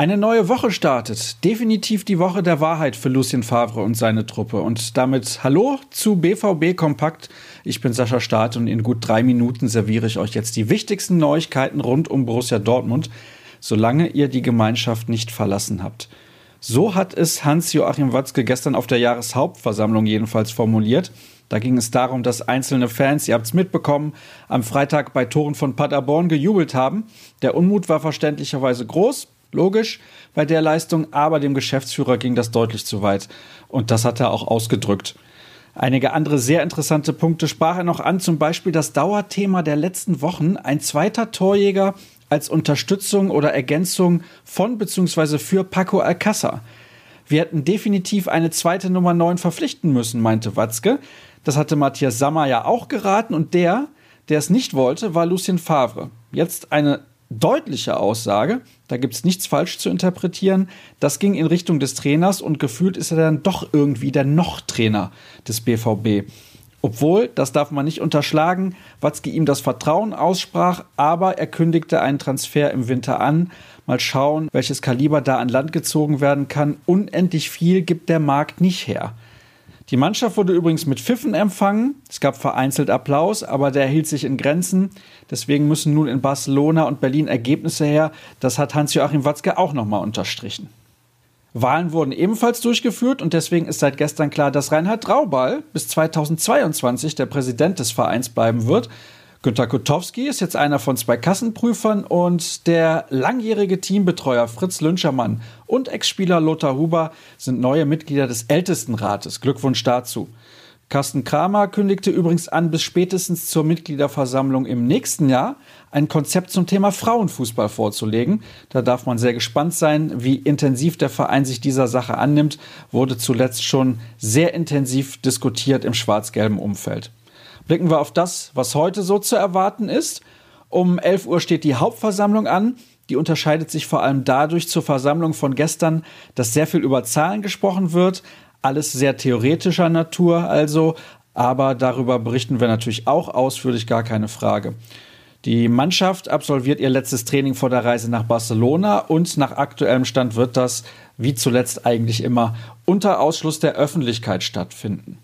Eine neue Woche startet. Definitiv die Woche der Wahrheit für Lucien Favre und seine Truppe. Und damit Hallo zu BVB Kompakt. Ich bin Sascha Staat und in gut drei Minuten serviere ich euch jetzt die wichtigsten Neuigkeiten rund um Borussia Dortmund, solange ihr die Gemeinschaft nicht verlassen habt. So hat es Hans-Joachim Watzke gestern auf der Jahreshauptversammlung jedenfalls formuliert. Da ging es darum, dass einzelne Fans, ihr habt es mitbekommen, am Freitag bei Toren von Paderborn gejubelt haben. Der Unmut war verständlicherweise groß. Logisch bei der Leistung, aber dem Geschäftsführer ging das deutlich zu weit. Und das hat er auch ausgedrückt. Einige andere sehr interessante Punkte sprach er noch an, zum Beispiel das Dauerthema der letzten Wochen, ein zweiter Torjäger als Unterstützung oder Ergänzung von bzw. für Paco Alcázar. Wir hätten definitiv eine zweite Nummer 9 verpflichten müssen, meinte Watzke. Das hatte Matthias Sammer ja auch geraten und der, der es nicht wollte, war Lucien Favre. Jetzt eine deutliche Aussage, da gibt es nichts falsch zu interpretieren. Das ging in Richtung des Trainers und gefühlt ist er dann doch irgendwie der Noch-Trainer des BVB. Obwohl, das darf man nicht unterschlagen, Watzke ihm das Vertrauen aussprach, aber er kündigte einen Transfer im Winter an. Mal schauen, welches Kaliber da an Land gezogen werden kann. Unendlich viel gibt der Markt nicht her. Die Mannschaft wurde übrigens mit Pfiffen empfangen. Es gab vereinzelt Applaus, aber der hielt sich in Grenzen. Deswegen müssen nun in Barcelona und Berlin Ergebnisse her. Das hat Hans-Joachim Watzke auch nochmal unterstrichen. Wahlen wurden ebenfalls durchgeführt und deswegen ist seit gestern klar, dass Reinhard Raubal bis 2022 der Präsident des Vereins bleiben wird. Günter Kutowski ist jetzt einer von zwei Kassenprüfern und der langjährige Teambetreuer Fritz Lünschermann und Ex-Spieler Lothar Huber sind neue Mitglieder des Ältestenrates. Glückwunsch dazu. Carsten Kramer kündigte übrigens an, bis spätestens zur Mitgliederversammlung im nächsten Jahr ein Konzept zum Thema Frauenfußball vorzulegen. Da darf man sehr gespannt sein, wie intensiv der Verein sich dieser Sache annimmt. Wurde zuletzt schon sehr intensiv diskutiert im schwarz-gelben Umfeld blicken wir auf das, was heute so zu erwarten ist. Um 11 Uhr steht die Hauptversammlung an. Die unterscheidet sich vor allem dadurch zur Versammlung von gestern, dass sehr viel über Zahlen gesprochen wird. Alles sehr theoretischer Natur also, aber darüber berichten wir natürlich auch ausführlich, gar keine Frage. Die Mannschaft absolviert ihr letztes Training vor der Reise nach Barcelona und nach aktuellem Stand wird das, wie zuletzt eigentlich immer, unter Ausschluss der Öffentlichkeit stattfinden.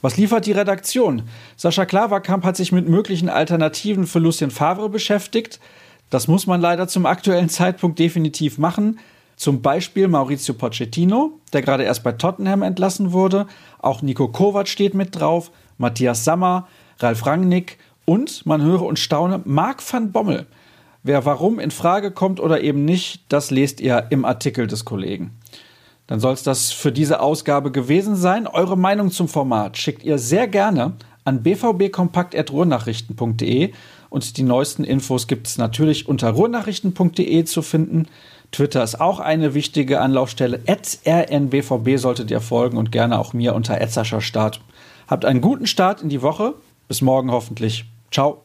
Was liefert die Redaktion? Sascha Klaverkamp hat sich mit möglichen Alternativen für Lucien Favre beschäftigt. Das muss man leider zum aktuellen Zeitpunkt definitiv machen. Zum Beispiel Maurizio Pochettino, der gerade erst bei Tottenham entlassen wurde. Auch Nico Kovac steht mit drauf, Matthias Sammer, Ralf Rangnick und, man höre und staune, Marc van Bommel. Wer warum in Frage kommt oder eben nicht, das lest ihr im Artikel des Kollegen. Dann soll es das für diese Ausgabe gewesen sein. Eure Meinung zum Format schickt ihr sehr gerne an bvbkompakt.ruhrnachrichten.de und die neuesten Infos gibt es natürlich unter ruhrnachrichten.de zu finden. Twitter ist auch eine wichtige Anlaufstelle. rnbvb solltet ihr folgen und gerne auch mir unter Start. Habt einen guten Start in die Woche. Bis morgen hoffentlich. Ciao.